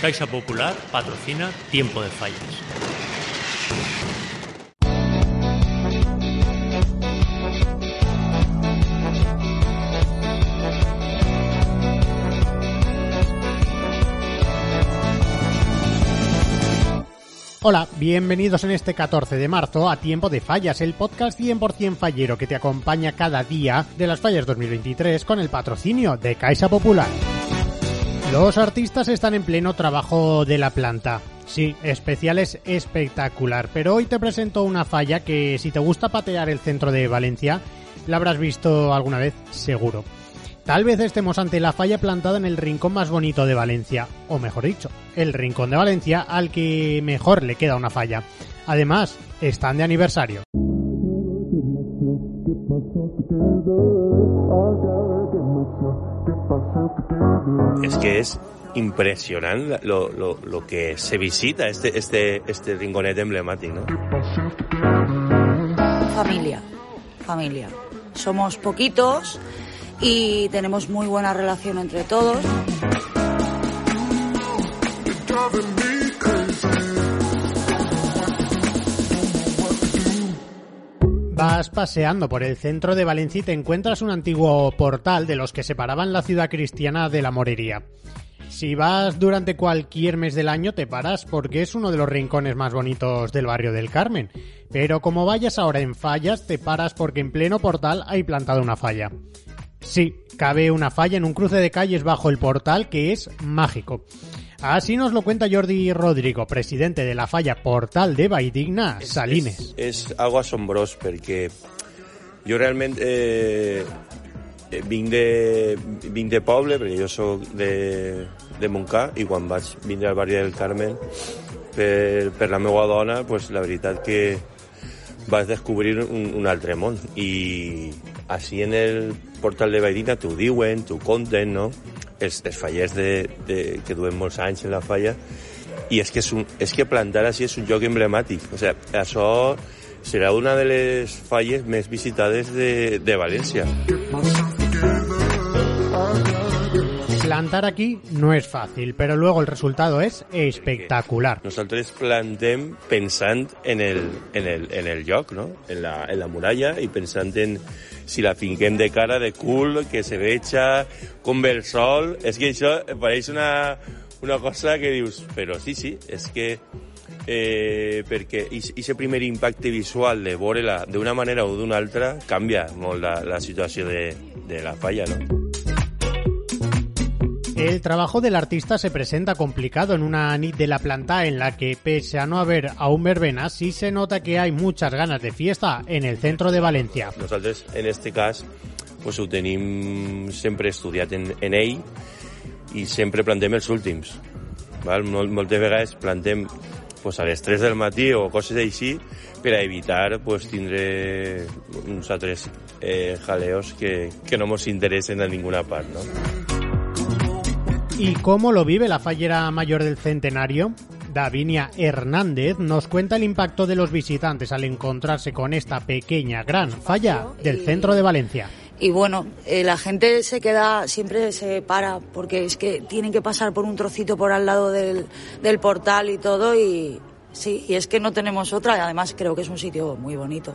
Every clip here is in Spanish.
Caixa Popular patrocina Tiempo de Fallas. Hola, bienvenidos en este 14 de marzo a Tiempo de Fallas, el podcast 100% fallero que te acompaña cada día de las fallas 2023 con el patrocinio de Caixa Popular. Los artistas están en pleno trabajo de la planta. Sí, especial es espectacular, pero hoy te presento una falla que si te gusta patear el centro de Valencia, la habrás visto alguna vez seguro. Tal vez estemos ante la falla plantada en el rincón más bonito de Valencia, o mejor dicho, el rincón de Valencia al que mejor le queda una falla. Además, están de aniversario. Es que es impresionante lo, lo, lo que se visita este, este, este rinconet emblemático, ¿no? Familia, familia. Somos poquitos y tenemos muy buena relación entre todos. Paseando por el centro de Valencia y te encuentras un antiguo portal de los que separaban la ciudad cristiana de la morería. Si vas durante cualquier mes del año te paras porque es uno de los rincones más bonitos del barrio del Carmen. Pero como vayas ahora en fallas, te paras porque en pleno portal hay plantada una falla. Sí, cabe una falla en un cruce de calles bajo el portal que es mágico. Así nos lo cuenta Jordi Rodrigo, presidente de la falla Portal de Valldigna, Salines. És algo asombrós perquè jo realment eh, eh, vinc, de, vinc de poble, perquè jo sóc de, de Montcà i quan vaig vindre al barri del Carmen per, per la meva dona, pues, la veritat que vaig descobrir un, un altre món i així en el portal de Valldigna t'ho diuen, t'ho conten, no? Els, els fallers de, de, que duen molts anys en la falla i és que, és, un, és que plantar així és un lloc emblemàtic. O sigui, això serà una de les falles més visitades de, de València. Plantar aquí no es fácil, pero luego el resultado es espectacular. Nosaltres plantem pensant en el, en el, en el lloc, no? en, la, en la muralla i pensant en si la finquem de cara, de cul, que se veja, com ve el sol... És que això pareix una, una cosa que dius, però sí, sí, és que eh, perquè aquest primer impacte visual de veure-la d'una manera o d'una altra canvia molt la, la situació de, de la falla, no? El trabajo del artista se presenta complicado en una nit de la planta en la que, pese a no haber aún verbenas, sí se nota que hay muchas ganas de fiesta en el centro de Valencia. Nosaltres, en este cas, pues, ho tenim sempre en, en ell i sempre plantem els últims. Val? Mol, moltes vegades plantem pues, a les 3 del matí o coses així per a evitar pues, tindre uns altres eh, jaleos que, que no ens interessen a ninguna part. No? ¿Y cómo lo vive la fallera mayor del centenario? Davinia Hernández nos cuenta el impacto de los visitantes al encontrarse con esta pequeña gran falla del centro de Valencia. Y bueno, eh, la gente se queda, siempre se para, porque es que tienen que pasar por un trocito por al lado del, del portal y todo, y sí, y es que no tenemos otra, y además creo que es un sitio muy bonito.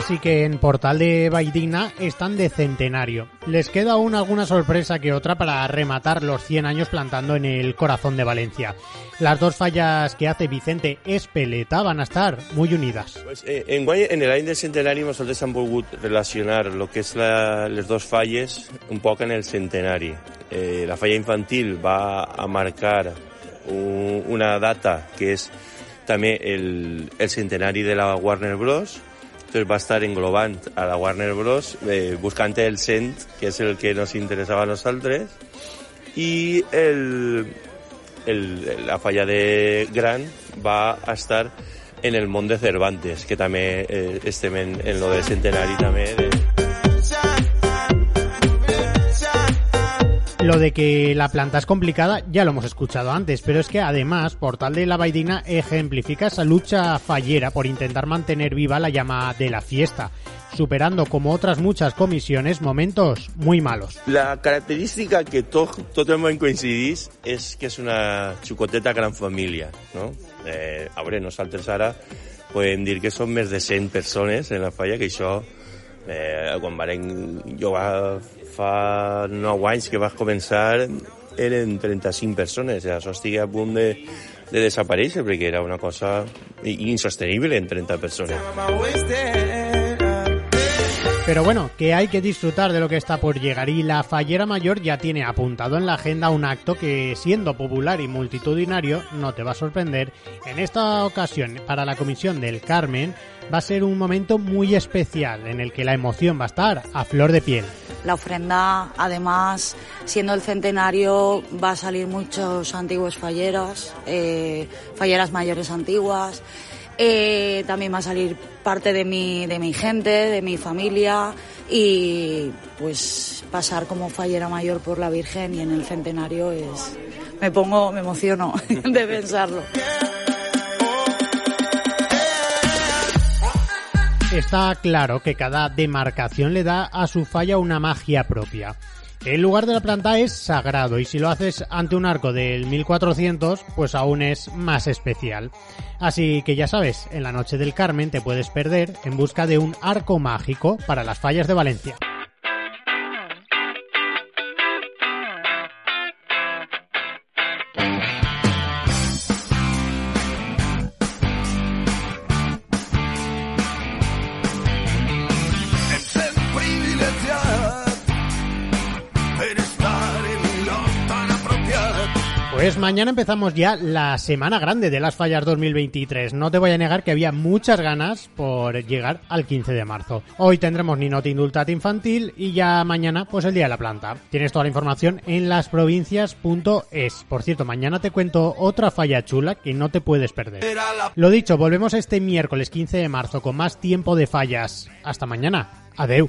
Así que en Portal de Valldigna están de centenario. Les queda aún alguna sorpresa que otra para rematar los 100 años plantando en el corazón de Valencia. Las dos fallas que hace Vicente Espeleta van a estar muy unidas. Pues, eh, en, en l'any del centenari nosaltres hem volgut relacionar el que és la, les dos falles un poc en el centenari. Eh, la falla infantil va a marcar un, una data que és també el, el centenari de la Warner Bros., entonces va a estar englobant a la Warner Bros. Eh, el cent, que és el que nos interessava a nosaltres, i el, el, la falla de Gran va a estar en el món de Cervantes, que també eh, estem en, lo del centenari també. De... Lo de que la planta es complicada ya lo hemos escuchado antes, pero es que además Portal de la Vaidina ejemplifica esa lucha fallera por intentar mantener viva la llama de la fiesta, superando como otras muchas comisiones momentos muy malos. La característica que tot, tot el món coincidís és que és una xicoteta gran família, no? Eh, a veure, nosaltres ara podem que som més de 100 persones en la falla, que això, eh, quan varen jugar fa 9 anys que vas començar, eren 35 persones, i això estigui a punt de, de desaparèixer, perquè era una cosa insostenible en 30 persones. Pero bueno, que hay que disfrutar de lo que está por llegar y la Fallera Mayor ya tiene apuntado en la agenda un acto que, siendo popular y multitudinario, no te va a sorprender. En esta ocasión, para la Comisión del Carmen, va a ser un momento muy especial en el que la emoción va a estar a flor de piel. La ofrenda, además, siendo el centenario, va a salir muchos antiguos falleros, eh, falleras mayores antiguas. Eh, también va a salir parte de mi, de mi gente, de mi familia y pues pasar como fallera mayor por la Virgen y en el centenario es... Me pongo, me emociono de pensarlo. Está claro que cada demarcación le da a su falla una magia propia. El lugar de la planta es sagrado y si lo haces ante un arco del 1400, pues aún es más especial. Así que ya sabes, en la noche del Carmen te puedes perder en busca de un arco mágico para las fallas de Valencia. Pues mañana empezamos ya la semana grande de las fallas 2023. No te voy a negar que había muchas ganas por llegar al 15 de marzo. Hoy tendremos Ninot Indultat Infantil y ya mañana pues el Día de la Planta. Tienes toda la información en lasprovincias.es. Por cierto, mañana te cuento otra falla chula que no te puedes perder. Lo dicho, volvemos este miércoles 15 de marzo con más tiempo de fallas. Hasta mañana. Adeu.